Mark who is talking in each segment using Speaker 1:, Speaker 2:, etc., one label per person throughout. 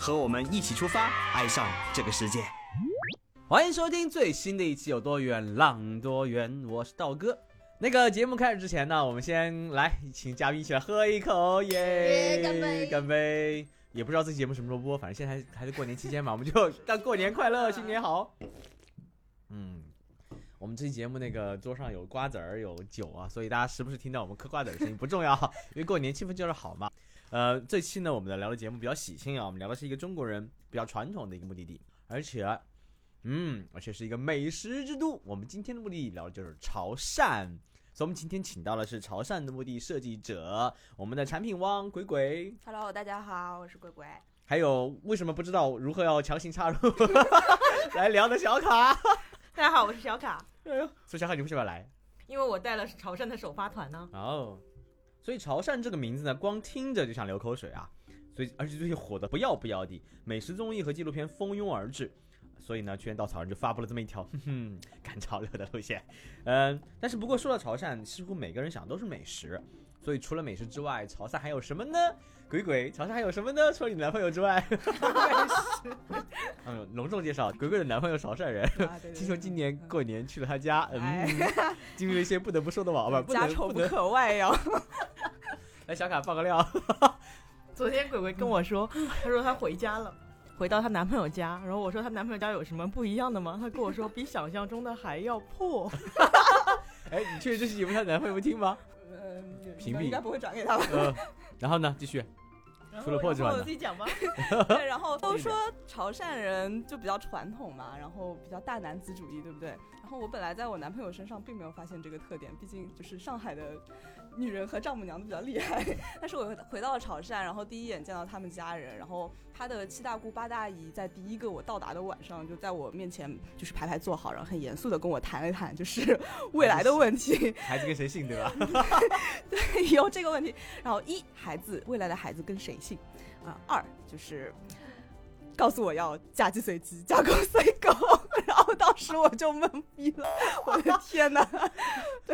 Speaker 1: 和我们一起出发，爱上这个世界。
Speaker 2: 欢迎收听最新的一期《有多远浪多远》，我是道哥。那个节目开始之前呢，我们先来请嘉宾一起来喝一口，耶！
Speaker 3: 干杯
Speaker 2: 干杯！也不知道这期节目什么时候播，反正现在还还是过年期间嘛，我们就当过年快乐，新年好。嗯，我们这期节目那个桌上有瓜子儿，有酒啊，所以大家时不时听到我们嗑瓜子儿的声音不重要，因为过年气氛就是好嘛。呃，这期呢，我们的聊的节目比较喜庆啊，我们聊的是一个中国人比较传统的一个目的地，而且，嗯，而且是一个美食之都。我们今天的目的地聊的就是潮汕，所以我们今天请到的是潮汕的目的设计者，我们的产品汪鬼鬼
Speaker 3: ，Hello，大家好，我是鬼鬼。
Speaker 2: 还有为什么不知道如何要强行插入 来聊的小卡。
Speaker 4: 大家好，我是小卡，
Speaker 2: 哎呦，所以小卡你为什么要来？
Speaker 4: 因为我带了潮汕的首发团呢。
Speaker 2: 哦，所以潮汕这个名字呢，光听着就想流口水啊。所以，而且最近火的不要不要的，美食综艺和纪录片蜂拥而至。所以呢，去年稻草人就发布了这么一条，哼哼，赶潮流的路线。嗯，但是不过说到潮汕，似乎每个人想都是美食。所以除了美食之外，潮汕还有什么呢？鬼鬼，潮汕还有什么呢？除了你男朋友之外，嗯，隆重介绍，鬼鬼的男朋友潮汕人。
Speaker 3: 啊，对
Speaker 2: 听说今年过年去了他家，嗯，
Speaker 3: 哎
Speaker 2: 经历了一些不得不说的话，不，不
Speaker 3: 家丑不
Speaker 2: 能不。
Speaker 3: 可外扬。
Speaker 2: 来，小卡爆个料，
Speaker 4: 昨天鬼鬼跟我说，他说他回家了，回到她男朋友家，然后我说她男朋友家有什么不一样的吗？她跟我说比想象中的还要破。
Speaker 2: 哎，你确实这期节目她男朋友会听吗？
Speaker 3: 嗯，
Speaker 2: 屏蔽
Speaker 3: 应该不会转给他吧？
Speaker 2: 呃，然后呢，继续，除了破之外呢
Speaker 4: 我自己讲吧。
Speaker 3: 对，然后都说潮汕人就比较传统嘛，然后比较大男子主义，对不对？然后我本来在我男朋友身上并没有发现这个特点，毕竟就是上海的女人和丈母娘都比较厉害。但是我回到了潮汕，然后第一眼见到他们家人，然后他的七大姑八大姨在第一个我到达的晚上，就在我面前就是排排坐好，然后很严肃的跟我谈了谈，就是 未来的问题。
Speaker 2: 孩子跟谁姓对吧？
Speaker 3: 对有这个问题。然后一孩子未来的孩子跟谁姓啊？二就是告诉我要嫁鸡随鸡，嫁狗随狗。然后当时我就懵逼了，我的天哪！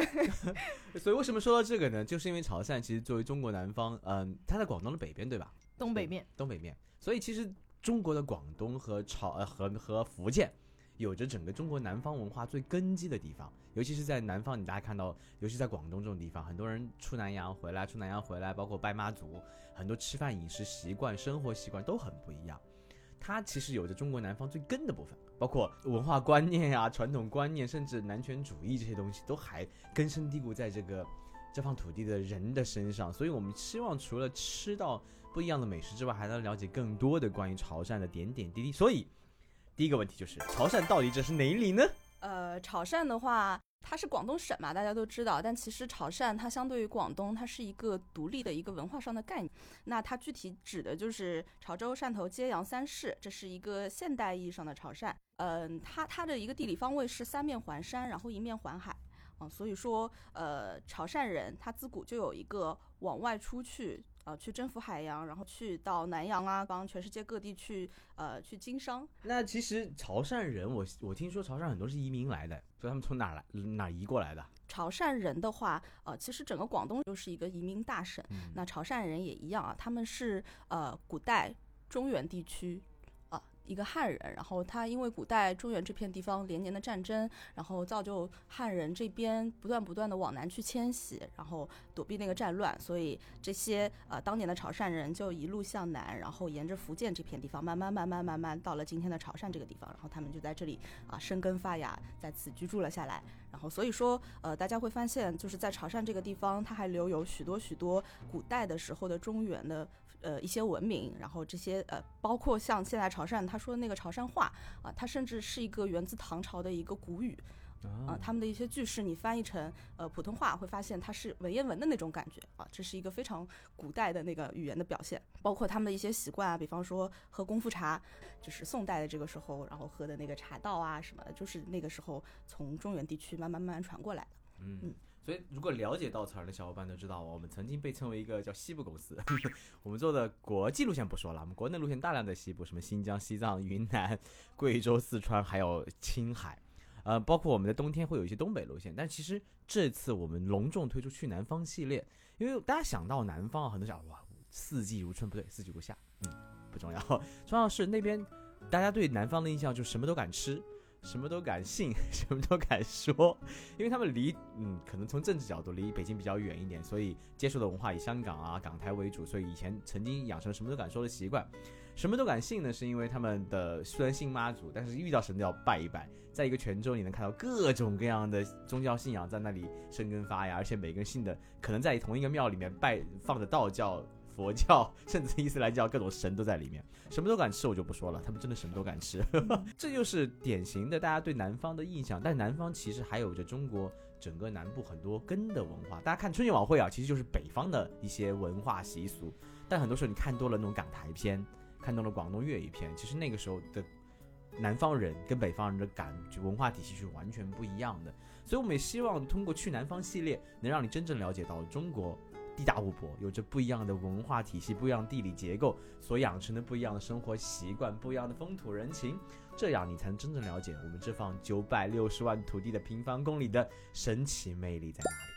Speaker 2: 所以为什么说到这个呢？就是因为潮汕其实作为中国南方，嗯、它在广东的北边对吧？
Speaker 4: 东北面，
Speaker 2: 东北面，所以其实中国的广东和潮呃和和福建，有着整个中国南方文化最根基的地方。尤其是在南方，你大家看到，尤其在广东这种地方，很多人出南洋回来，出南洋回来，包括拜妈祖，很多吃饭饮食习惯、生活习惯都很不一样。它其实有着中国南方最根的部分，包括文化观念呀、传统观念，甚至男权主义这些东西，都还根深蒂固在这个这方土地的人的身上。所以我们希望除了吃到不一样的美食之外，还能了解更多的关于潮汕的点点滴滴。所以，第一个问题就是，潮汕到底这是哪里呢？
Speaker 3: 呃，潮汕的话，它是广东省嘛，大家都知道。但其实潮汕它相对于广东，它是一个独立的一个文化上的概念。那它具体指的就是潮州、汕头、揭阳三市，这是一个现代意义上的潮汕。嗯、它它的一个地理方位是三面环山，然后一面环海。啊、所以说，呃，潮汕人他自古就有一个往外出去，呃，去征服海洋，然后去到南洋啊，帮全世界各地去，呃，去经商。
Speaker 2: 那其实潮汕人，我我听说潮汕很多是移民来的，所以他们从哪儿来哪儿移过来的？
Speaker 3: 潮汕人的话，呃，其实整个广东就是一个移民大省。
Speaker 2: 嗯
Speaker 3: 那潮汕人也一样啊，他们是呃古代中原地区啊、一个汉人，然后他因为古代中原这片地方连年的战争，然后造就汉人这边不断不断的往南去迁徙，然后躲避那个战乱，所以这些呃当年的潮汕人就一路向南，然后沿着福建这片地方慢慢慢慢慢慢到了今天的潮汕这个地方，然后他们就在这里啊、生根发芽，在此居住了下来。然后所以说，呃，大家会发现，就是在潮汕这个地方，它还留有许多许多古代的时候的中原的呃一些文明，然后这些呃，包括像现在潮汕他说的那个潮汕话啊、它甚至是一个源自唐朝的一个古语啊、
Speaker 2: 啊
Speaker 3: 他们的一些句式你翻译成呃普通话，会发现它是文言文的那种感觉啊，这是一个非常古代的那个语言的表现，包括他们的一些习惯啊，比方说喝功夫茶，就是宋代的这个时候，然后喝的那个茶道啊什么的，就是那个时候从中原地区慢慢慢慢传过来的。
Speaker 2: 嗯
Speaker 3: 嗯。
Speaker 2: 所以，如果了解稻草人的小伙伴都知道，我们曾经被称为一个叫西部公司。我们做的国际路线不说了，我们国内路线大量在西部，什么新疆、西藏、云南、贵州、四川，还有青海，呃，包括我们的冬天会有一些东北路线。但其实这次我们隆重推出去南方系列，因为大家想到南方，很多想哇，四季如春，不对，四季如夏，嗯，不重要，重要是那边大家对南方的印象就什么都敢吃。什么都敢信，什么都敢说，因为他们离嗯，可能从政治角度离北京比较远一点，所以接受的文化以香港啊、港台为主，所以以前曾经养成什么都敢说的习惯。什么都敢信呢，是因为他们的虽然信妈祖，但是遇到神都要拜一拜。在一个泉州，你能看到各种各样的宗教信仰在那里生根发芽，而且每个人信的可能在同一个庙里面拜放的道教、佛教，甚至伊斯兰教各种神都在里面。什么都敢吃，我就不说了，他们真的什么都敢吃，这就是典型的大家对南方的印象。但南方其实还有着中国整个南部很多根的文化。大家看春节晚会啊，其实就是北方的一些文化习俗。但很多时候你看多了那种港台片，看多了广东粤语片，其实那个时候的南方人跟北方人的感觉文化体系是完全不一样的。所以我们也希望通过去南方系列，能让你真正了解到中国。地大物博，有着不一样的文化体系、不一样的地理结构，所养成的不一样的生活习惯、不一样的风土人情，这样你才能真正了解我们这方九百六十万土地的平方公里的神奇魅力在哪里。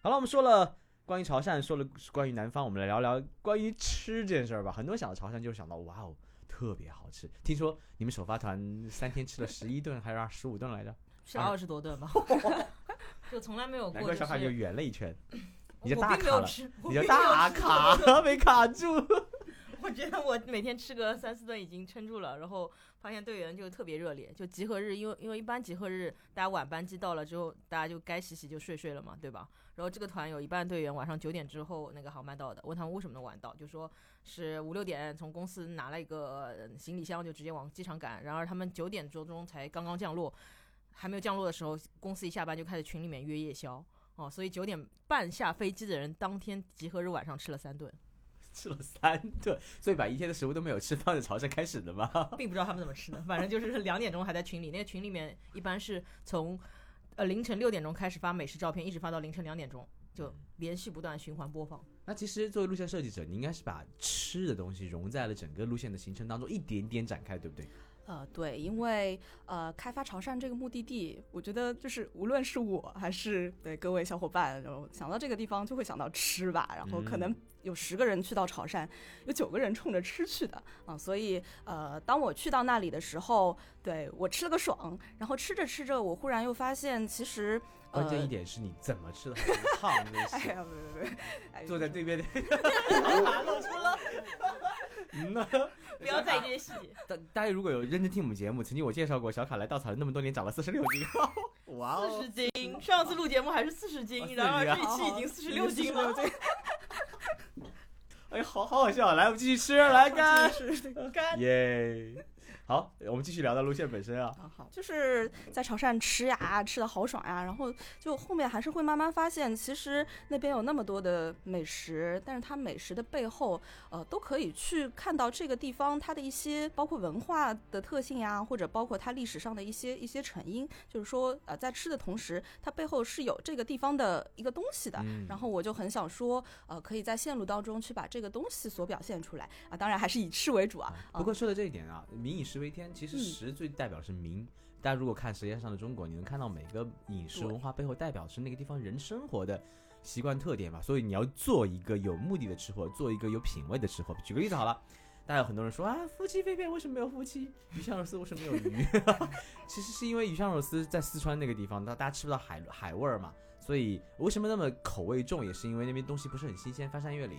Speaker 2: 好了，我们说了关于潮汕，说了关于南方，我们来聊聊关于吃这件事儿吧。很多人想到潮汕，就想到哇哦，特别好吃。听说你们首发团三天吃了十一顿，还是二十五顿来着？
Speaker 4: 是二十多顿吧，就从来没有过。
Speaker 2: 难怪小海就圆了一圈。你就
Speaker 4: 我
Speaker 2: 大卡了，
Speaker 4: 并没有吃，我
Speaker 2: 大
Speaker 4: 吃
Speaker 2: 卡 没卡住。
Speaker 4: 我觉得我每天吃个三四顿已经撑住了，然后发现队员就特别热烈，就集合日，因为因为一般集合日大家晚班机到了之后，大家就该洗洗就睡睡了嘛，对吧？然后这个团有一半队员晚上九点之后那个航班到的，问他们为什么能晚到，就说是五六点从公司拿了一个呃行李箱就直接往机场赶，然而他们九点多钟才刚刚降落，还没有降落的时候，公司一下班就开始群里面约夜宵。哦，所以九点半下飞机的人，当天集合日晚上吃了三顿，
Speaker 2: 吃了三顿，所以把一天的食物都没有吃，放在潮汕开始的吗？
Speaker 4: 并不知道他们怎么吃的，反正就是两点钟还在群里，那个群里面一般是从呃凌晨六点钟开始发美食照片，一直发到凌晨两点钟，就连续不断循环播放。
Speaker 2: 那其实作为路线设计者，你应该是把吃的东西融在了整个路线的行程当中，一点点展开，对不对？
Speaker 3: 呃，对，因为呃，开发潮汕这个目的地，我觉得就是无论是我还是对各位小伙伴，然后想到这个地方就会想到吃吧，然后可能有十个人去到潮汕，有九个人冲着吃去的啊，所以呃，当我去到那里的时候，对我吃了个爽，然后吃着吃着，我忽然又发现其实。
Speaker 2: 关键
Speaker 3: 呃
Speaker 2: 一点是你怎么吃的很胖，真的 是
Speaker 3: 哎呀，不不不，哎
Speaker 2: 坐在对面的，
Speaker 4: 露出了，
Speaker 2: 嗯呐。
Speaker 4: 不要在意这些细节。
Speaker 2: 大大家如果有认真听我们节目，曾经我介绍过小卡来稻草人那么多年，长了四十六斤，哇哦！
Speaker 4: 四十斤，上次录节目还是四十斤
Speaker 2: ，40
Speaker 4: 然而这一期已经四十六斤了。
Speaker 2: 哎，好好好笑，来，我们继续吃，来干，
Speaker 3: 是
Speaker 4: 干
Speaker 2: 耶！好，我们继续聊到路线本身啊。
Speaker 3: 啊，好，就是在潮汕吃呀，吃的好爽呀，然后就后面还是会慢慢发现，其实那边有那么多的美食，但是它美食的背后，呃，都可以去看到这个地方它的一些包括文化的特性呀，或者包括它历史上的一些一些成因，就是说，呃，在吃的同时，它背后是有这个地方的一个东西的。
Speaker 2: 嗯
Speaker 3: 然后我就很想说，呃，可以在线路当中去把这个东西所表现出来啊，当然还是以吃为主啊。
Speaker 2: 不过说到这一点啊，民以食为天，其实
Speaker 3: 嗯
Speaker 2: 食最代表是民。大家如果看《舌尖上的中国》，你能看到每个饮食文化背后代表是那个地方人生活的习惯特点嘛。所以你要做一个有目的的吃货，做一个有品味的吃货。举个例子好了，大家有很多人说啊，夫妻肺片为什么没有夫妻？鱼香肉丝为什么没有鱼？其实是因为鱼香肉丝在四川那个地方，大大家吃不到海海味儿嘛，所以为什么那么口味重，也是因为那边东西不是很新鲜，翻山越岭。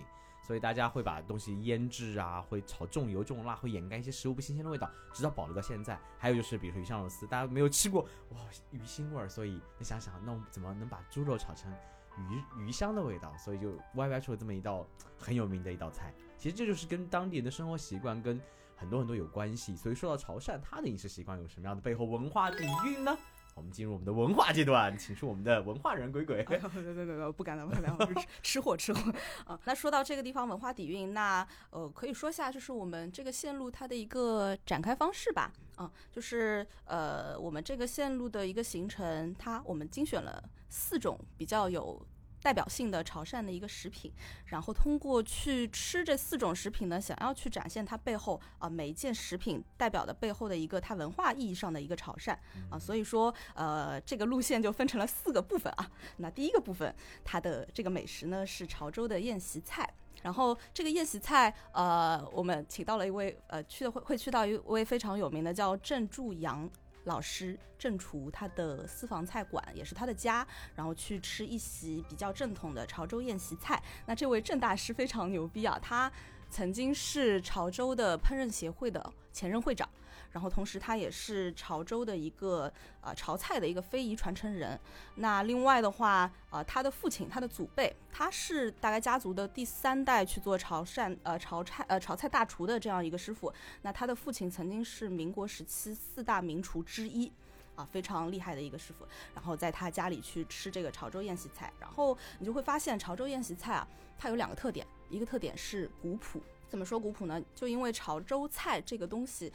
Speaker 2: 所以大家会把东西腌制啊，会炒重油重辣，会掩盖一些食物不新鲜的味道，直到保留到现在。还有就是，比如说鱼香肉丝，大家没有吃过，哇，鱼腥味儿，所以你想想，那我们怎么能把猪肉炒成鱼鱼香的味道？所以就歪歪出了这么一道很有名的一道菜。其实这就是跟当地人的生活习惯跟很多很多有关系。所以说到潮汕，它的饮食习惯有什么样的背后文化底蕴呢？我我们进入我们的文化阶段，请出我们的文化人鬼鬼。
Speaker 3: 别别别别，不敢了，不敢了，我是吃吃货吃货啊。那说到这个地方文化底蕴，那呃可以说一下，就是我们这个线路它的一个展开方式吧。啊，就是呃我们这个线路的一个行程，它我们精选了四种比较有代表性的潮汕的一个食品，然后通过去吃这四种食品呢，想要去展现它背后啊、每一件食品代表的背后的一个它文化意义上的一个潮汕啊，所以说呃这个路线就分成了四个部分啊。那第一个部分，它的这个美食呢是潮州的宴席菜。然后这个宴席菜，呃，我们请到了一位，呃，去的会会去到一位非常有名的叫郑祝阳老师，郑厨他的私房菜馆也是他的家，然后去吃一席比较正统的潮州宴席菜。那这位郑大师非常牛逼啊，他曾经是潮州的烹饪协会的前任会长。然后同时他也是潮州的一个呃潮菜的一个非遗传承人。那另外的话，呃，他的父亲，他的祖辈，他是大概家族的第三代去做潮汕呃潮菜呃潮菜大厨的这样一个师傅。那他的父亲曾经是民国时期四大名厨之一。啊，非常厉害的一个师傅，然后在他家里去吃这个潮州宴席菜，然后你就会发现潮州宴席菜啊，它有两个特点，一个特点是古朴。怎么说古朴呢？就因为潮州菜这个东西，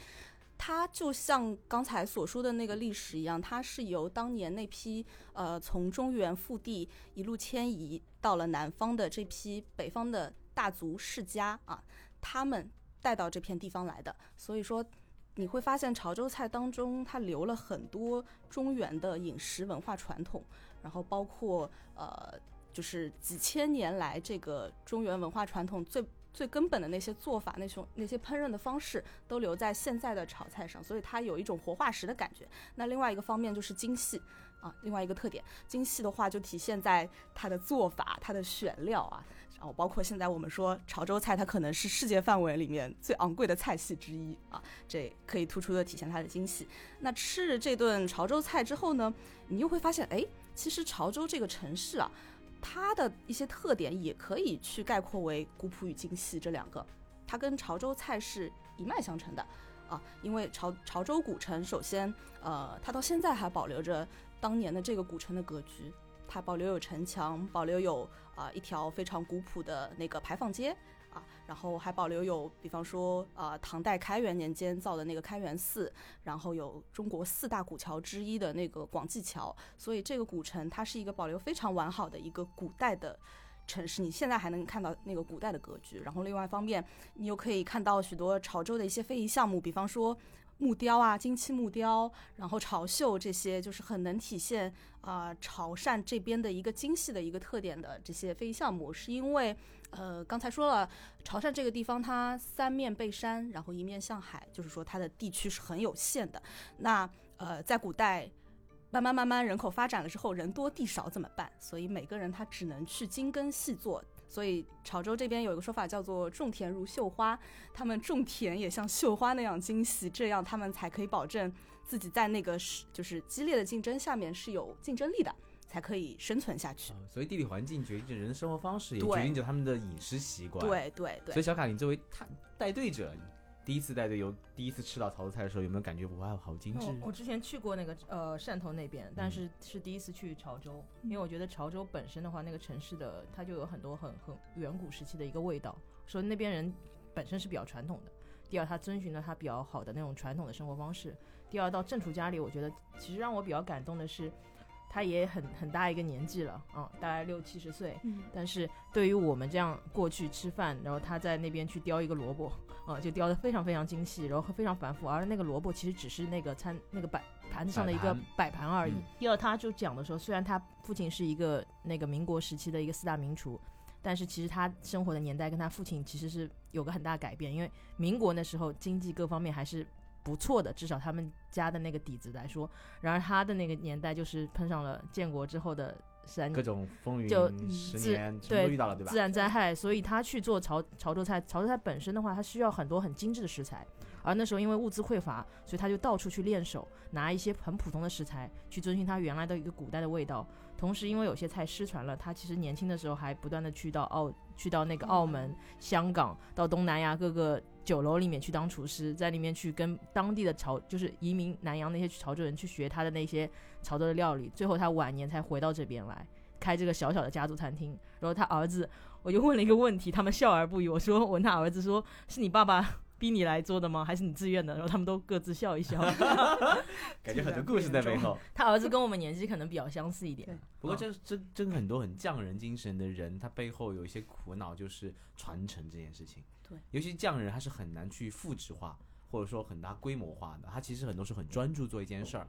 Speaker 3: 它就像刚才所说的那个历史一样，它是由当年那批呃从中原腹地一路迁移到了南方的这批北方的大族世家啊，他们带到这片地方来的。所以说，你会发现潮州菜当中它留了很多中原的饮食文化传统，然后包括呃就是几千年来这个中原文化传统最。最根本的那些做法，那种那些烹饪的方式，都留在现在的炒菜上，所以它有一种活化石的感觉。那另外一个方面就是精细啊，另外一个特点，精细的话就体现在它的做法、它的选料啊，然后包括现在我们说潮州菜，它可能是世界范围里面最昂贵的菜系之一啊，这可以突出的体现它的精细。那吃这顿潮州菜之后呢，你又会发现，哎，其实潮州这个城市啊。它的一些特点也可以去概括为古朴与精细这两个，它跟潮州菜是一脉相承的啊。因为潮潮州古城，首先呃，它到现在还保留着当年的这个古城的格局，它保留有城墙，保留有啊一条非常古朴的那个牌坊街。然后还保留有，比方说，呃，唐代开元年间造的那个开元寺，然后有中国四大古桥之一的那个广济桥，所以这个古城它是一个保留非常完好的一个古代的城市，你现在还能看到那个古代的格局。然后另外一方面，你又可以看到许多潮州的一些非遗项目，比方说木雕啊、金漆木雕，然后潮绣这些，就是很能体现啊潮汕这边的一个精细的一个特点的这些非遗项目，是因为。呃，刚才说了，潮汕这个地方它三面背山，然后一面向海，就是说它的地区是很有限的。那呃，在古代，慢慢慢慢人口发展了之后，人多地少怎么办？所以每个人他只能去精耕细作。所以潮州这边有一个说法叫做“种田如绣花”，他们种田也像绣花那样精细，这样他们才可以保证自己在那个是就是激烈的竞争下面是有竞争力的。才可以生存下去。
Speaker 2: 所以地理环境决定着人的生活方式，也决定着他们的饮食习惯。，
Speaker 3: 对对对
Speaker 2: 所以，小卡，你作为他带队者，第一次带队游第一次吃到潮州菜的时候，有没有感觉哇，好精致？
Speaker 4: 我我之前去过那个呃汕头那边，但是是第一次去潮州，因为我觉得潮州本身的话，那个城市的它就有很多很很远古时期的一个味道，说那边人本身是比较传统的。第二，他遵循了他比较好的那种传统的生活方式。第二，到正厨家里，我觉得其实让我比较感动的是，他也很很大一个年纪了嗯、大概六七十岁，
Speaker 3: 嗯。
Speaker 4: 但是对于我们这样过去吃饭，然后他在那边去雕一个萝卜，啊、就雕的非常非常精细，然后非常繁复，而那个萝卜其实只是那个餐那个摆盘子上的一个摆盘而已。
Speaker 2: 嗯。
Speaker 4: 第二，他就讲的说，虽然他父亲是一个那个民国时期的一个四大名厨，但是其实他生活的年代跟他父亲其实是有个很大改变，因为民国那时候经济各方面还是不错的，至少他们家的那个底子来说。然而他的那个年代就是碰上了建国之后的三
Speaker 2: 各种风云
Speaker 4: 就自
Speaker 2: 十年全部
Speaker 4: 对
Speaker 2: 都遇到了，对吧
Speaker 4: 自？然灾害，所以他去做潮潮州菜。潮州菜本身的话，它需要很多很精致的食材，而那时候因为物资匮乏，所以他就到处去练手，拿一些很普通的食材去遵循他原来的一个古代的味道。同时，因为有些菜失传了，他其实年轻的时候还不断的去到澳，去到那个澳门、香港，到东南亚各个酒楼里面去当厨师，在里面去跟当地的潮，就是移民南洋那些潮州人去学他的那些潮州的料理，最后他晚年才回到这边来开这个小小的家族餐厅。然后他儿子，我就问了一个问题，他们笑而不语。我说，我问他儿子说，是你爸爸逼你来做的吗？还是你自愿的？然后他们都各自笑一笑。
Speaker 2: 感觉很多故事在背后。
Speaker 4: 他儿子跟我们年纪可能比较相似一点。
Speaker 2: 不过这真真很多很匠人精神的人，他背后有一些苦恼，就是传承这件事情。
Speaker 3: 对，
Speaker 2: 尤其匠人他是很难去复制化，或者说很大规模化的。他其实很多时候很专注做一件事儿。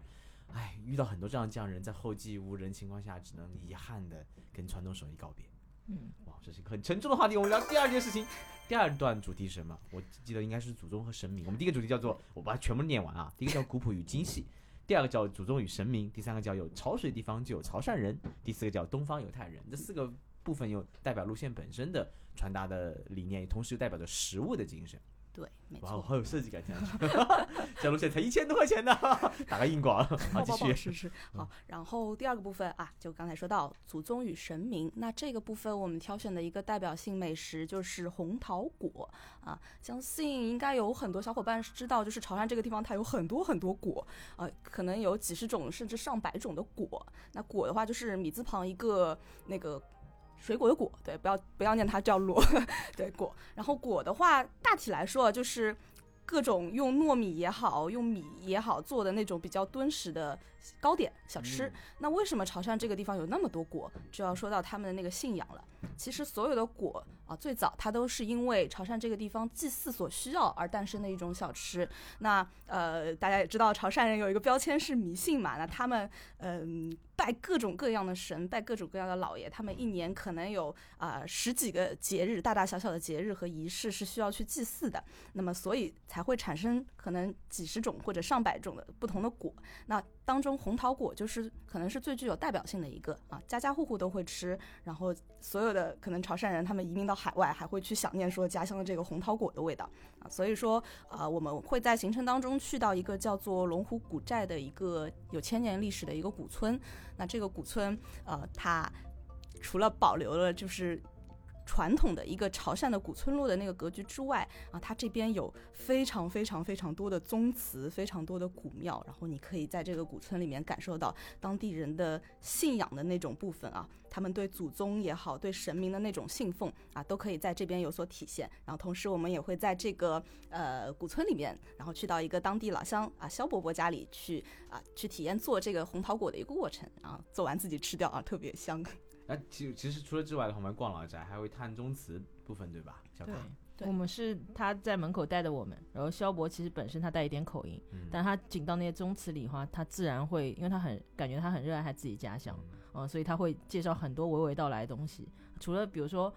Speaker 2: 哎，遇到很多这样的匠人，在后继无人情况下，只能遗憾的跟传统手艺告别。
Speaker 4: 嗯，
Speaker 2: 哇，这是一个很沉重的话题。我们聊第二件事情，第二段主题是什么？我记得应该是祖宗和神明。我们第一个主题叫做，我把它全部念完啊。第一个叫古朴与精细，第二个叫祖宗与神明，第三个叫有潮水地方就有潮汕人，第四个叫东方犹太人。这四个部分有代表路线本身的传达的理念，同时又代表着食物的精神。
Speaker 3: 对，没
Speaker 2: 哇，
Speaker 3: 错。
Speaker 2: 好有设计感，听上去。这路线才一千多块钱呢，打个硬广。好，继续。
Speaker 3: 是是好，然后第二个部分啊，就刚才说到祖宗与神明，那这个部分我们挑选的一个代表性美食就是红桃果啊，相信应该有很多小伙伴是知道，就是潮汕这个地方它有很多很多果，啊，可能有几十种甚至上百种的果。那果的话就是米字旁一个那个。水果的果，对，不要不要念它叫裸，对果。然后果的话，大体来说就是各种用糯米也好，用米也好做的那种比较敦实的糕点小吃。
Speaker 2: 嗯
Speaker 3: 那为什么潮汕这个地方有那么多果？就要说到他们的那个信仰了。其实所有的果啊，最早它都是因为潮汕这个地方祭祀所需要而诞生的一种小吃。那呃，大家也知道潮汕人有一个标签是迷信嘛，那他们嗯、拜各种各样的神，拜各种各样的老爷，他们一年可能有啊、十几个节日，大大小小的节日和仪式是需要去祭祀的。那么所以才会产生可能几十种或者上百种的不同的果。那当中红桃果就是可能是最具有代表性的一个啊，家家户户都会吃，然后所有的可能潮汕人他们移民到海外还会去想念说家乡的这个红桃果的味道啊，所以说啊，我们会在行程当中去到一个叫做龙湖古寨的一个有千年历史的一个古村，那这个古村呃，它除了保留了就是。传统的一个潮汕的古村落的那个格局之外啊，它这边有非常非常非常多的宗祠，非常多的古庙，然后你可以在这个古村里面感受到当地人的信仰的那种部分啊，他们对祖宗也好，对神明的那种信奉啊，都可以在这边有所体现。然后同时我们也会在这个呃古村里面，然后去到一个当地老乡啊肖伯伯家里去啊去体验做这个红桃果的一个过程，然后做完自己吃掉啊，特别香。
Speaker 2: 那其其实除了之外的话，我们逛老宅还会探宗祠部分，对吧？小
Speaker 4: 对
Speaker 2: 卡，
Speaker 4: 我们是他在门口带的我们，然后萧博其实本身他带一点口音，
Speaker 2: 嗯。
Speaker 4: 但他进到那些宗祠里的话，他自然会，因为他很感觉他很热爱他自己家乡，嗯、所以他会介绍很多娓娓道来的东西。除了比如说，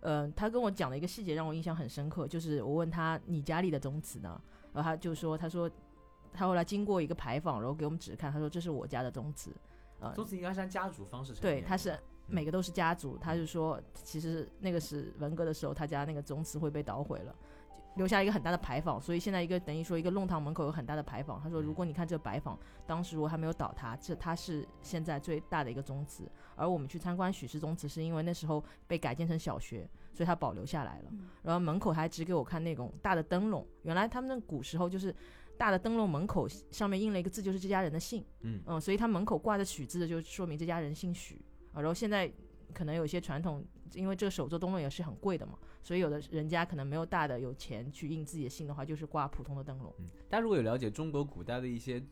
Speaker 4: 呃，他跟我讲的一个细节让我印象很深刻，就是我问他你家里的宗祠呢，然后他就说，他说他后来经过一个牌坊，然后给我们指看，他说这是我家的宗祠，呃，
Speaker 2: 宗祠应该是按家族方式
Speaker 4: 对他是每个都是家族，他就说其实那个是文革的时候，他家那个宗祠会被捣毁了。留下一个很大的牌坊，所以现在一个等于说一个弄堂门口有很大的牌坊。他说，如果你看这个牌坊，当时如果还没有倒塌，这它是现在最大的一个宗祠。而我们去参观许氏宗祠，是因为那时候被改建成小学，所以它保留下来了。
Speaker 3: 嗯
Speaker 4: 然后门口还指给我看那种大的灯笼，原来他们那古时候就是大的灯笼门口上面印了一个字，就是这家人的姓。
Speaker 2: 嗯
Speaker 4: 嗯，所以他门口挂着许字的，就说明这家人姓许啊。然后现在可能有些传统，因为这个手做灯笼也是很贵的嘛，所以有的人家可能没有大的有钱去印自己的姓的话，就是挂普通的灯笼。
Speaker 2: 嗯，大家如果有了解中国古代的一些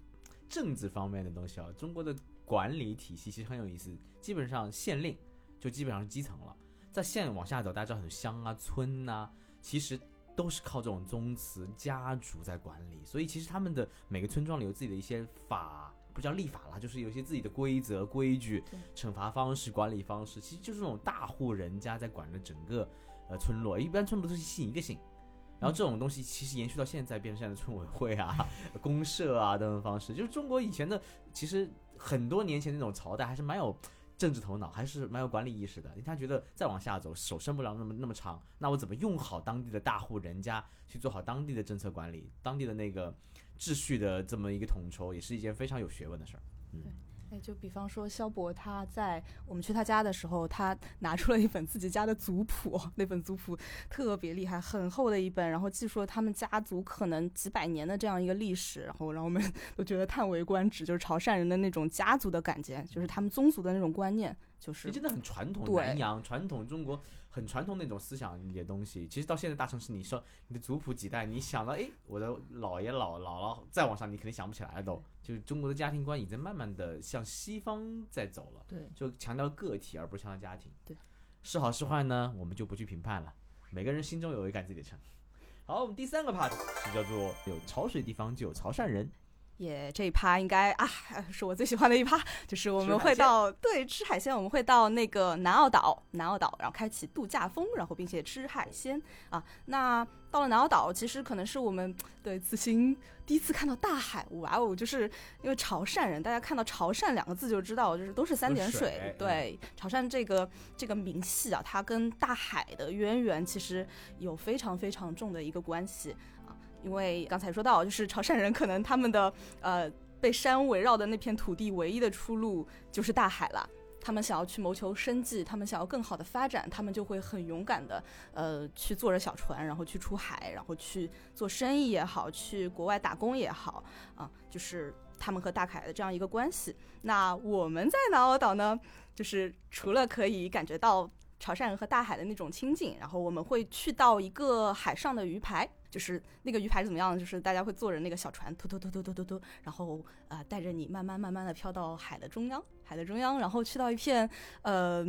Speaker 2: 政治方面的东西啊，中国的管理体系其实很有意思。基本上县令就基本上是基层了，在县往下走，大家知道很多乡啊、村呐、其实都是靠这种宗祠家族在管理。所以其实他们的每个村庄里有自己的一些法，不叫立法啦，就是有一些自己的规则、规矩、惩罚方式、管理方式，其实就是这种大户人家在管着整个呃村落。一般村落都是姓一个姓。然后这种东西其实延续到现在，变成现在的村委会啊、公社啊等等方式，就是中国以前的，其实很多年前那种朝代还是蛮有政治头脑，还是蛮有管理意识的。他觉得再往下走，手伸不了那么那么长，那我怎么用好当地的大户人家去做好当地的政策管理，当地的那个秩序的这么一个统筹，也是一件非常有学问的事儿。嗯，
Speaker 3: 哎，就比方说萧博他在我们去他家的时候，他拿出了一本自己家的族谱，那本族谱特别厉害，很厚的一本，然后记述了他们家族可能几百年的这样一个历史，然后让我们 都觉得叹为观止，就是潮汕人的那种家族的感觉，就是他们宗族的那种观念，就是
Speaker 2: 你真的很传统，
Speaker 3: 对
Speaker 2: 南洋传统中国很传统那种思想里的东西。其实到现在大城市，你说你的族谱几代，你想到哎，我的姥爷姥姥姥再往上，你肯定想不起来了都。就是中国的家庭观已经慢慢的向西方在走了，
Speaker 4: 对，
Speaker 2: 就强调个体而不是强调家庭。
Speaker 3: 对，
Speaker 2: 是好是坏呢，我们就不去评判了，每个人心中有一杆自己的秤。好，我们第三个 part 是叫做有潮水地方就有潮汕人。
Speaker 3: 也这一趴应该啊，是我最喜欢的一趴，就是我们会到对吃海鲜，我们会到那个南澳岛，南澳岛，然后开启度假风，然后并且吃海鲜啊。那到了南澳岛，其实可能是我们对此行第一次看到大海，哇哦！就是因为潮汕人，大家看到潮汕两个字就知道，就是都是三点
Speaker 2: 有水
Speaker 3: 对，潮汕这个这个名系啊，它跟大海的渊源其实有非常非常重的一个关系。因为刚才说到，就是潮汕人可能他们的呃被山围绕的那片土地唯一的出路就是大海了。他们想要去谋求生计，他们想要更好的发展，他们就会很勇敢的呃去坐着小船，然后去出海，然后去做生意也好，去国外打工也好啊，就是他们和大海的这样一个关系。那我们在南澳岛呢，就是除了可以感觉到潮汕人和大海的那种亲近，然后我们会去到一个海上的鱼排，就是那个鱼排是怎么样的？就是大家会坐着那个小船，突突突突突突突，然后啊、呃带着你慢慢慢慢的飘到海的中央，海的中央，然后去到一片，呃，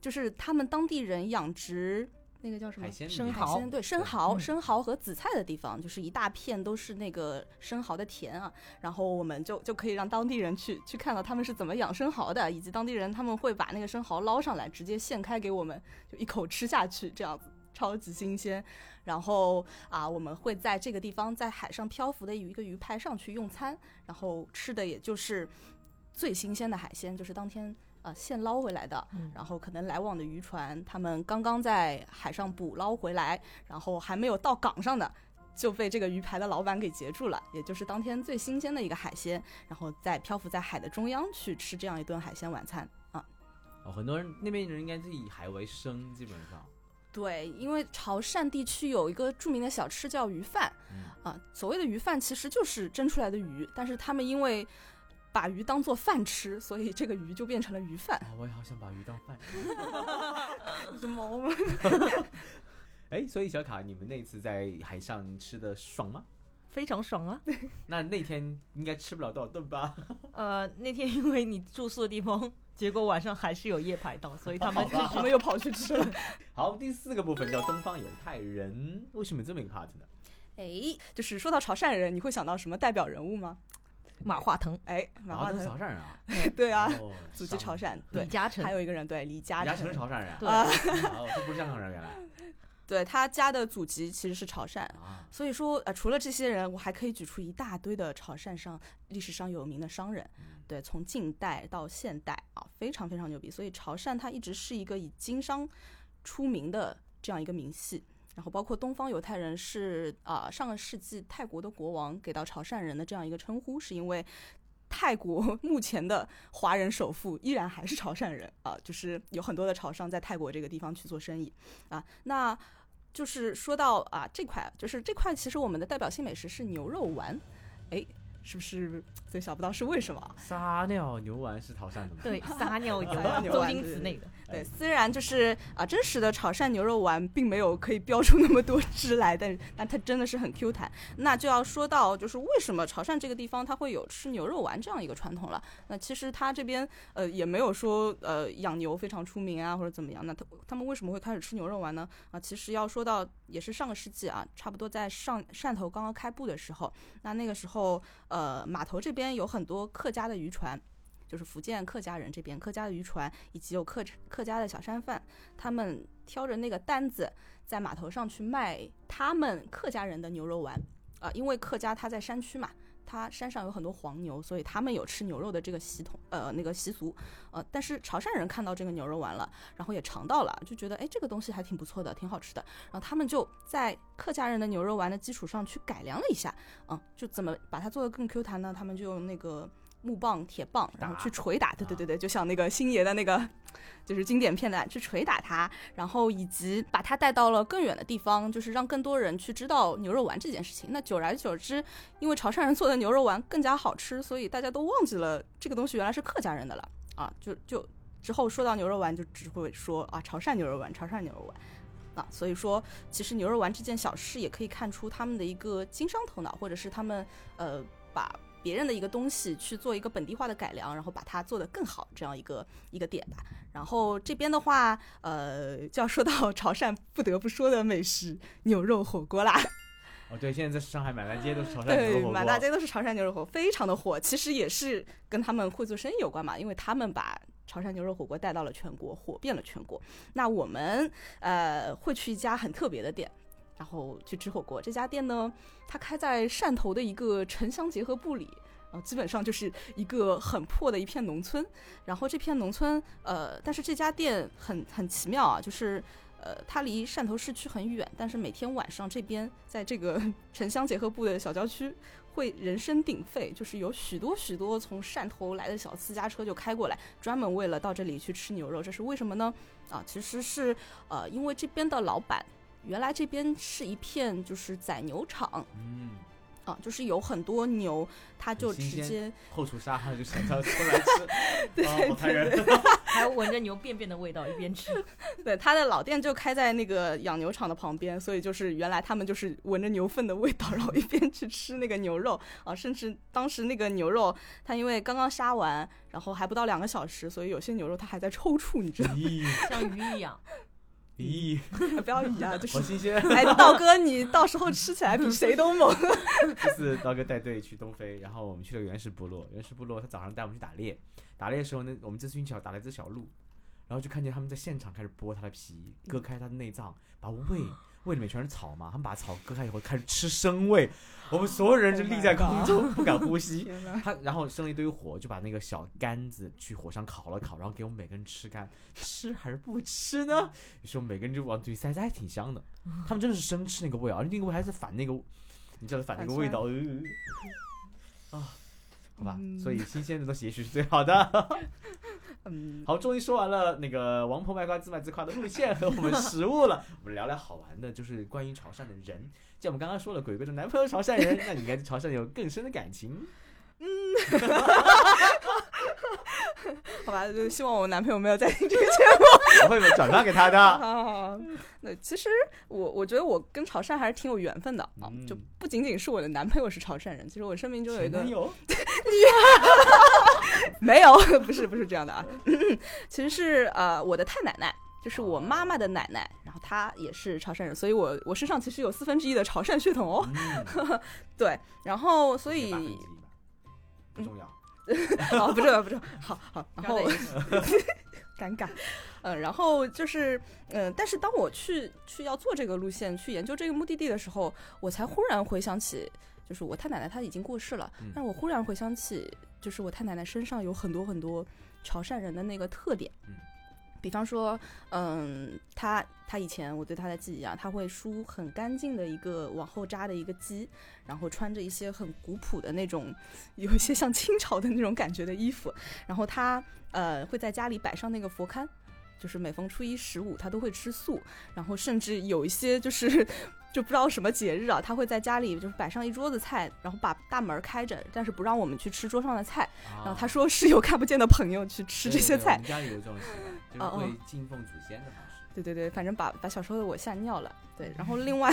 Speaker 3: 就是他们当地人养殖那个叫什么
Speaker 2: 海鲜
Speaker 4: 生蚝
Speaker 3: 对生蚝、
Speaker 4: 嗯
Speaker 3: 生蚝和紫菜的地方，就是一大片都是那个生蚝的田啊。然后我们就就可以让当地人去去看到他们是怎么养生蚝的，以及当地人他们会把那个生蚝捞上来，直接现开给我们，就一口吃下去，这样子超级新鲜。然后啊，我们会在这个地方，在海上漂浮的一个鱼排上去用餐，然后吃的也就是最新鲜的海鲜，就是当天呃现捞回来的。
Speaker 4: 嗯
Speaker 3: 然后可能来往的渔船，他们刚刚在海上捕捞回来，然后还没有到港上的，就被这个鱼排的老板给截住了，也就是当天最新鲜的一个海鲜，然后再漂浮在海的中央去吃这样一顿海鲜晚餐啊。
Speaker 2: 哦，很多人那边人应该是以海为生，基本上。
Speaker 3: 对，因为潮汕地区有一个著名的小吃叫鱼饭
Speaker 2: 嗯，
Speaker 3: 啊，所谓的鱼饭其实就是蒸出来的鱼，但是他们因为把鱼当做饭吃，所以这个鱼就变成了鱼饭。
Speaker 2: 啊，我也好想把鱼当饭。
Speaker 3: 什么？
Speaker 2: 哎，所以小卡，你们那次在海上吃的爽吗？
Speaker 4: 非常爽啊。
Speaker 2: 那那天应该吃不了多少顿吧？
Speaker 4: 呃，那天因为你住宿的地方，结果晚上还是有夜排档，所以他们
Speaker 3: 他们又跑去吃了。
Speaker 2: 好，第四个部分叫东方犹太人，为什么这么一个 part 呢？
Speaker 3: 哎，就是说到潮汕人，你会想到什么代表人物吗？
Speaker 4: 马化腾、
Speaker 3: 哎，马化腾，
Speaker 2: 潮汕人啊。
Speaker 3: 对啊，
Speaker 2: 哦
Speaker 3: 祖籍潮汕，对
Speaker 4: 李，嘉诚
Speaker 3: 还，有一个人对李嘉
Speaker 2: 李嘉诚
Speaker 3: 诚
Speaker 2: 是潮汕人啊。
Speaker 4: 对
Speaker 3: 啊，
Speaker 2: 哦，这不是香港人原来
Speaker 3: 对他家的祖籍其实是潮汕。
Speaker 2: 啊。
Speaker 3: 所以说，呃，除了这些人，我还可以举出一大堆的潮汕上历史上有名的商人，对，从近代到现代啊，非常非常牛逼。所以潮汕它一直是一个以经商出名的这样一个名系。然后包括东方犹太人是啊、上个世纪泰国的国王给到潮汕人的这样一个称呼，是因为泰国 目前的华人首富依然还是潮汕人啊、就是有很多的潮商在泰国这个地方去做生意啊。那就是说到啊这块，就是这块其实我们的代表性美食是牛肉丸，哎，是不是？所以想不到是为什么？
Speaker 2: 撒尿牛丸是潮汕的吗？
Speaker 4: 对，撒尿牛
Speaker 3: 牛
Speaker 4: 周
Speaker 3: 丸对
Speaker 4: 星驰那个，
Speaker 3: 对，虽然就是啊，真实的潮汕牛肉丸并没有可以标出那么多汁来，但但它真的是很 Q 弹。那就要说到就是为什么潮汕这个地方它会有吃牛肉丸这样一个传统了。那其实它这边呃也没有说呃养牛非常出名啊或者怎么样。那他他们为什么会开始吃牛肉丸呢？啊，其实要说到也是上个世纪啊，差不多在上汕头刚刚开埠的时候，那那个时候呃码头这边有很多客家的渔船。就是福建客家人这边客家的渔船，以及有客客家的小商贩，他们挑着那个担子在码头上去卖他们客家人的牛肉丸啊、因为客家他在山区嘛，他山上有很多黄牛，所以他们有吃牛肉的这个习统，呃，那个习俗，呃，但是潮汕人看到这个牛肉丸了，然后也尝到了，就觉得哎，这个东西还挺不错的，挺好吃的，然后他们就在客家人的牛肉丸的基础上去改良了一下，嗯，就怎么把它做的更 Q 弹呢？他们就用那个木棒、铁棒，然后去捶打，对对
Speaker 2: 啊
Speaker 3: 对对，就像那个星爷的那个，就是经典片段，去捶打它，然后以及把它带到了更远的地方，就是让更多人去知道牛肉丸这件事情。那久而久之，因为潮汕人做的牛肉丸更加好吃，所以大家都忘记了这个东西原来是客家人的了啊，就就之后说到牛肉丸，就只会说啊潮汕牛肉丸，潮汕牛肉丸。啊，所以说，其实牛肉丸这件小事也可以看出他们的一个经商头脑，或者是他们呃把别人的一个东西去做一个本地化的改良，然后把它做得更好这样一个一个点吧。然后这边的话，呃，就要说到潮汕不得不说的美食牛肉火锅啦。
Speaker 2: 哦，对，现在在上海满大街都是潮汕牛肉
Speaker 3: 对，
Speaker 2: 火锅，
Speaker 3: 满大街都是潮汕牛肉火锅，非常的火。其实也是跟他们会做生意有关嘛，因为他们把潮汕牛肉火锅带到了全国，火遍了全国。那我们呃会去一家很特别的店，然后去吃火锅。这家店呢，它开在汕头的一个城乡结合部里。呃，基本上就是一个很破的一片农村，然后这片农村，呃，但是这家店很很奇妙啊，就是呃，它离汕头市区很远，但是每天晚上这边在这个城乡结合部的小郊区，会人声鼎沸，就是有许多许多从汕头来的小私家车就开过来，专门为了到这里去吃牛肉。这是为什么呢？啊，其实是呃，因为这边的老板原来这边是一片就是宰牛场
Speaker 2: 嗯，
Speaker 3: 啊，就是有很多牛，他就直接
Speaker 2: 后厨杀他就想到 出来吃，
Speaker 3: 对
Speaker 2: 啊，好残忍。
Speaker 4: 还闻着牛便便的味道，一边吃。
Speaker 3: 对，他的老店就开在那个养牛场的旁边，所以就是原来他们就是闻着牛粪的味道，然后一边去吃那个牛肉啊，甚至当时那个牛肉，它因为刚刚杀完，然后还不到两个小时，所以有些牛肉它还在抽搐，你知道吗？
Speaker 2: 咦
Speaker 4: 像鱼一样，
Speaker 2: 咦，
Speaker 3: 不要理啊，就是
Speaker 2: 好新鲜！
Speaker 3: 哎，道哥，你到时候吃起来比谁都猛。
Speaker 2: 这次道哥带队去东非，然后我们去了原始部落。原始部落他早上带我们去打猎，打猎的时候呢，我们这次运气好打了一只小鹿，然后就看见他们在现场开始剥它的皮，割开它的内脏，把胃胃里面全是草嘛，他们把草割开以后开始吃生胃，我们所有人就
Speaker 3: Oh
Speaker 2: 立在空中不敢呼吸。他然后生了一堆火，就把那个小杆子去火上烤了烤，然后给我们每个人吃干，吃还是不吃呢？于是我们每个人就往嘴里塞，塞还挺香的。他们真的是生吃那个味，而且那个味还是反那个，你知道反那个味道，呃、啊，好吧，
Speaker 3: 嗯
Speaker 2: 所以新鲜的东西也许是最好的。
Speaker 3: 嗯，
Speaker 2: 好，终于说完了那个王婆卖瓜自卖自夸的路线和我们食物了，我们聊聊好玩的，就是关于潮汕的人。既然我们刚刚说了鬼鬼的男朋友潮汕人，那你应该对潮汕有更深的感情。
Speaker 3: 嗯好吧，就希望我男朋友没有在听这个节目。
Speaker 2: 我会转发给他的。
Speaker 3: 啊，那其实我我觉得我跟潮汕还是挺有缘分的啊，就
Speaker 2: 嗯
Speaker 3: 不仅仅是我的男朋友是潮汕人，其实我生命中有一个
Speaker 2: 前男友
Speaker 3: 没有，不是不是这样的啊，其实是呃我的太奶奶。就是我妈妈的奶奶，然后她也是潮汕人，所以我我身上其实有四分之一的潮汕血统哦。
Speaker 2: 嗯，
Speaker 3: 对，然然后所以
Speaker 2: 八分之一吧不重要。
Speaker 3: 哦，不是不是，好好，然后尴尬，嗯，然后就是，嗯，但是当我去去要做这个路线，去研究这个目的地的时候，我才忽然回想起，就是我太奶奶她已经过世了，
Speaker 2: 嗯
Speaker 3: 但我忽然回想起，就是我太奶奶身上有很多很多潮汕人的那个特点，
Speaker 2: 嗯
Speaker 3: 比方说，嗯，她她以前我对她的记忆啊，她会梳很干净的一个往后扎的一个髻，然后穿着一些很古朴的那种，有一些像清朝的那种感觉的衣服，然后她呃会在家里摆上那个佛龛。就是每逢初一十五，她都会吃素，然后甚至有一些就是就不知道什么节日啊，他会在家里就是摆上一桌子菜，然后把大门开着，但是不让我们去吃桌上的菜，然后他说是有看不见的朋友去吃这些菜
Speaker 2: 对对我，们家里有这种习惯，就是会敬奉祖先的方式。
Speaker 3: 对对对，反正把把小时候的我吓尿了。对，然后另外，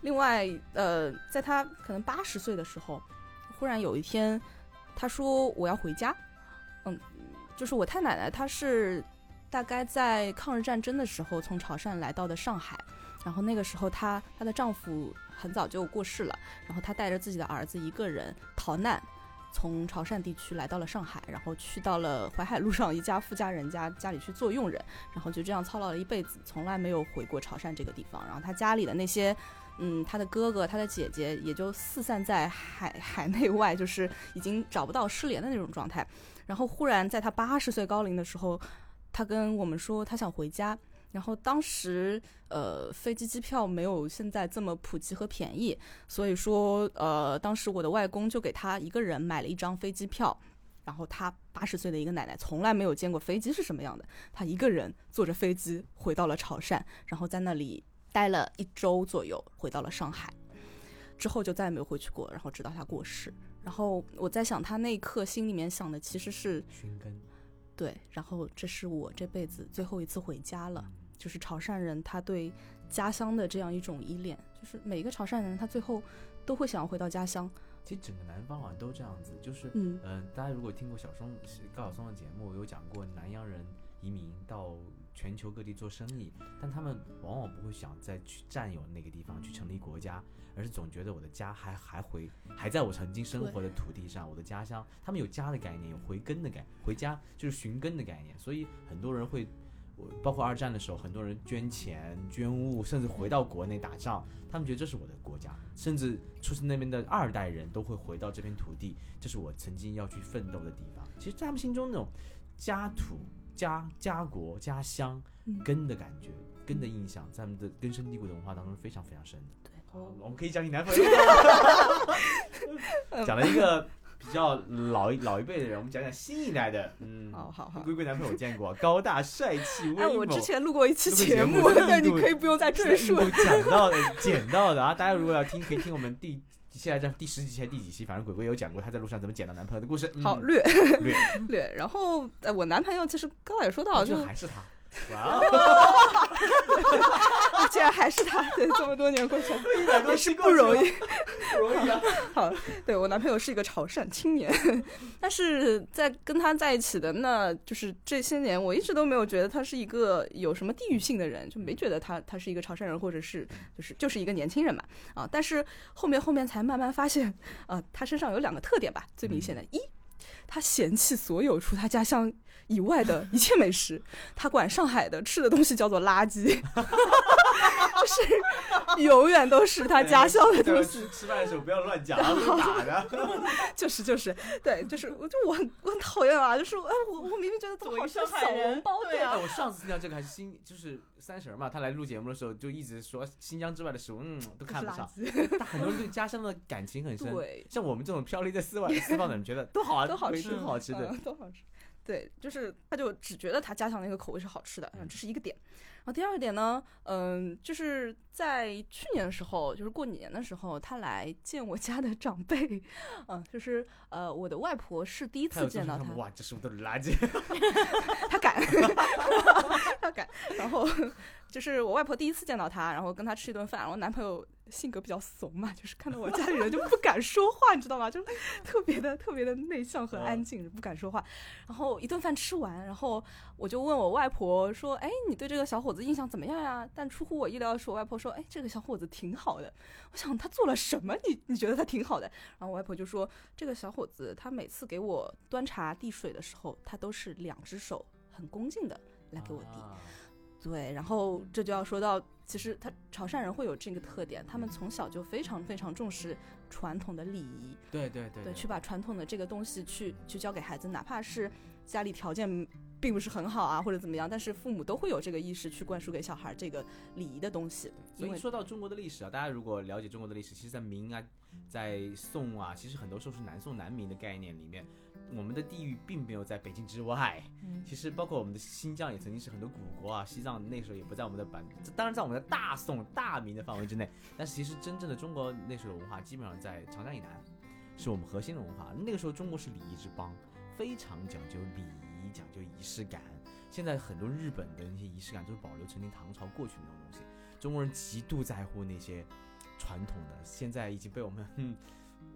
Speaker 3: 另外，呃，在他可能八十岁的时候，忽然有一天，他说我要回家。嗯，就是我太奶奶，她是大概在抗日战争的时候从潮汕来到的上海，然后那个时候她她的丈夫很早就过世了，然后她带着自己的儿子一个人逃难。从潮汕地区来到了上海，然后去到了淮海路上一家富家人家家里去做佣人，然后就这样操劳了一辈子，从来没有回过潮汕这个地方。然后她家里的那些，嗯，他的哥哥、他的姐姐也就四散在海海内外，就是已经找不到失联的那种状态。然后忽然在他八十岁高龄的时候，他跟我们说他想回家。然后当时，呃，飞机机票没有现在这么普及和便宜，所以说，呃，当时我的外公就给他一个人买了一张飞机票，然后他八十岁的一个奶奶从来没有见过飞机是什么样的，他一个人坐着飞机回到了潮汕，然后在那里待了一周左右，回到了上海，之后就再也没有回去过，然后直到他过世。然后我在想，他那一刻心里面想的其实是
Speaker 2: 寻根，
Speaker 3: 对，然后这是我这辈子最后一次回家了。就是潮汕人他对家乡的这样一种依恋，就是每一个潮汕人他最后都会想要回到家乡。
Speaker 2: 其实整个南方好像都这样子，就是
Speaker 3: 嗯
Speaker 2: 嗯、大家如果听过小松高晓松的节目，有讲过南洋人移民到全球各地做生意，但他们往往不会想再去占有那个地方去成立国家，而是总觉得我的家还还回还在我曾经生活的土地上，我的家乡，他们有家的概念，有回根的概，回家就是寻根的概念，所以很多人会。我包括二战的时候，很多人捐钱、捐物，甚至回到国内打仗，他们觉得这是我的国家，甚至出生那边的二代人都会回到这片土地，这是我曾经要去奋斗的地方。其实，在他们心中，那种家土、家家国、家乡
Speaker 3: 嗯
Speaker 2: 根的感觉、根的印象，在他们的根深蒂固的文化当中是非常非常深的。
Speaker 3: 对，
Speaker 2: 好，我们可以讲你男朋友，讲了一个比较老一老一辈的人，我们讲讲新一代的，嗯，
Speaker 3: 好好好。
Speaker 2: 龟龟男朋友我见过，高大帅气威猛哎，
Speaker 3: 我之前录过一期节目，对，你可以不用再赘述。
Speaker 2: 讲到的、捡到的啊！大家如果要听，可以听我们第现在在第十几期还是第几期，反正鬼鬼有讲过他在路上怎么捡到男朋友的故事。嗯
Speaker 3: 好，略
Speaker 2: 略，
Speaker 3: 略。然后，呃，我男朋友其实刚才也说到，
Speaker 2: 哦
Speaker 3: 就
Speaker 2: 还是他。哇哦，
Speaker 3: 竟然还是他，对，这么多年过去了，也
Speaker 2: 也
Speaker 3: 是不容易。
Speaker 2: 不容易啊！
Speaker 3: 好，对我男朋友是一个潮汕青年，但是在跟他在一起的那就是这些年，我一直都没有觉得他是一个有什么地域性的人，就没觉得他他是一个潮汕人，或者是就是就是一个年轻人嘛啊。但是后面后面才慢慢发现，啊，他身上有两个特点吧，最明显的，一，他嫌弃所有除他家乡以外的一切美食，他管上海的吃的东西叫做垃圾。就是永远都是他家乡的东西，
Speaker 2: 吃吃饭的时候不要乱讲，打的。
Speaker 3: 就是就是，对，就是我就我很我很讨厌啊，就是哎我我明明觉得这么好吃的小笼包，对
Speaker 2: 哎，
Speaker 3: 啊，
Speaker 2: 我上次听到这个还是新，就是三婶儿嘛，他来录节目的时候就一直说新疆之外的食物，嗯，都看不上。
Speaker 3: 圾，
Speaker 2: 但很多人对家乡的感情很深，
Speaker 3: 对，
Speaker 2: 像我们这种飘离在四外四方的人，觉得都好啊，
Speaker 3: 都好吃，
Speaker 2: 都好吃的。
Speaker 3: 嗯都好吃。对，就是他就只觉得他家乡那个口味是好吃的，嗯，这是一个点。然后第二个点呢，嗯，就是在去年的时候，就是过年的时候，他来见我家的长辈，嗯，就是呃，我的外婆是第一次见到他
Speaker 2: 哇，这食物都是垃圾。
Speaker 3: 他敢，他敢。然后 就是我外婆第一次见到他，然后跟他吃一顿饭，然后男朋友性格比较怂嘛，就是看到我家里人就不敢说话，你知道吗？就是特别的特别的内向和安静，不敢说话。然后一顿饭吃完，然后我就问我外婆说：“哎，你对这个小伙子印象怎么样呀？”但出乎我意料的是，我外婆说：“哎，这个小伙子挺好的。”我想他做了什么？你你觉得他挺好的？然后我外婆就说：“这个小伙子他每次给我端茶递水的时候，他都是两只手很恭敬的来给我递。
Speaker 2: 啊
Speaker 3: 对，然后这就要说到，其实他潮汕人会有这个特点，他们从小就非常非常重视传统的礼仪，
Speaker 2: 对对对
Speaker 3: 对，去把传统的这个东西去去教给孩子，哪怕是家里条件并不是很好啊，或者怎么样，但是父母都会有这个意识去灌输给小孩这个礼仪的东西。
Speaker 2: 所以说到中国的历史啊，大家如果了解中国的历史，其实，在明啊，在宋啊，其实很多时候是南宋南明的概念里面，我们的地域并没有在北京之外。
Speaker 3: 嗯
Speaker 2: 其实包括我们的新疆也曾经是很多古国啊，西藏那时候也不在我们的版，当然在我们的大宋大明的范围之内，但是其实真正的中国那时候的文化基本上在长江以南，是我们核心的文化。那个时候中国是礼仪之邦，非常讲究礼仪，讲究仪式感。现在很多日本的那些仪式感都是保留曾经唐朝过去的那种东西，中国人极度在乎那些传统的，现在已经被我们，嗯，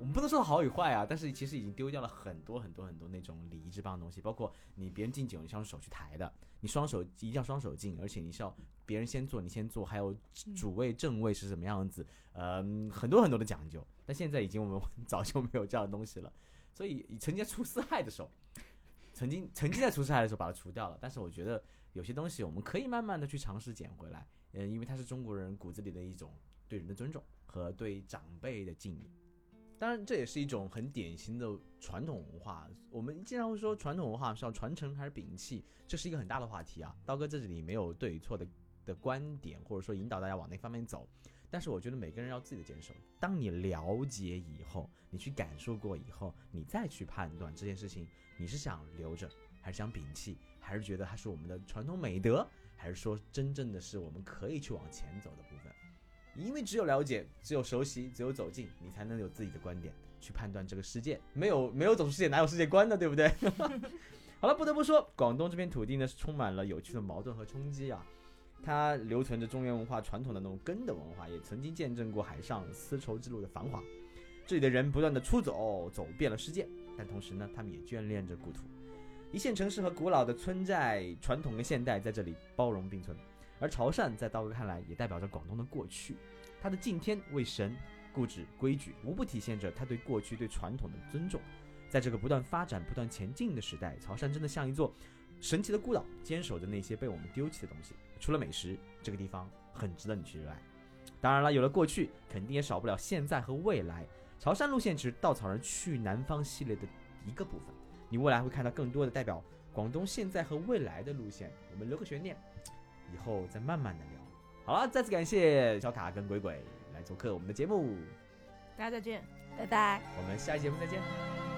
Speaker 2: 我们不能说好与坏啊，但是其实已经丢掉了很多很多很多那种礼仪之邦的东西，包括你别人敬酒，你是用手去抬的，你双手一定要双手敬，而且你是要别人先做，你先做，还有主位正位是什么样子，嗯，很多很多的讲究，但现在已经我们 早就没有这样的东西了，所以曾经出四害的时候，曾经曾经在除四害的时候把它除掉了，但是我觉得有些东西我们可以慢慢的去尝试捡回来，嗯，因为它是中国人骨子里的一种对人的尊重和对长辈的敬意。当然，这也是一种很典型的传统文化。我们经常会说传统文化是要传承还是摒弃，这是一个很大的话题啊。刀哥在这里没有对与错的的观点，或者说引导大家往那方面走。但是我觉得每个人要自己的坚守。当你了解以后，你去感受过以后，你再去判断这件事情，你是想留着，还是想摒弃，还是觉得它是我们的传统美德，还是说真正的是我们可以去往前走的部分？因为只有了解，只有熟悉，只有走近，你才能有自己的观点去判断这个世界。没有没有走出世界，哪有世界观呢？对不对？好了，不得不说，广东这片土地呢是充满了有趣的矛盾和冲击啊。它留存着中原文化传统的那种根的文化，也曾经见证过海上丝绸之路的繁华。这里的人不断的出走，走遍了世界，但同时呢，他们也眷恋着故土。一线城市和古老的村寨，传统跟现代在这里包容并存。而潮汕在刀哥看来，也代表着广东的过去。他的敬天为神，固执规矩，无不体现着他对过去、对传统的尊重。在这个不断发展、不断前进的时代，潮汕真的像一座神奇的孤岛，坚守着那些被我们丢弃的东西。除了美食，这个地方很值得你去热爱。当然了，有了过去，肯定也少不了现在和未来。潮汕路线只是稻草人去南方系列的一个部分，你未来会看到更多的代表广东现在和未来的路线。我们留个悬念，以后再慢慢的聊。好了，再次感谢小卡跟鬼鬼来做客我们的节目，
Speaker 4: 大家再见。
Speaker 3: 拜拜。
Speaker 2: 我们下期节目再见。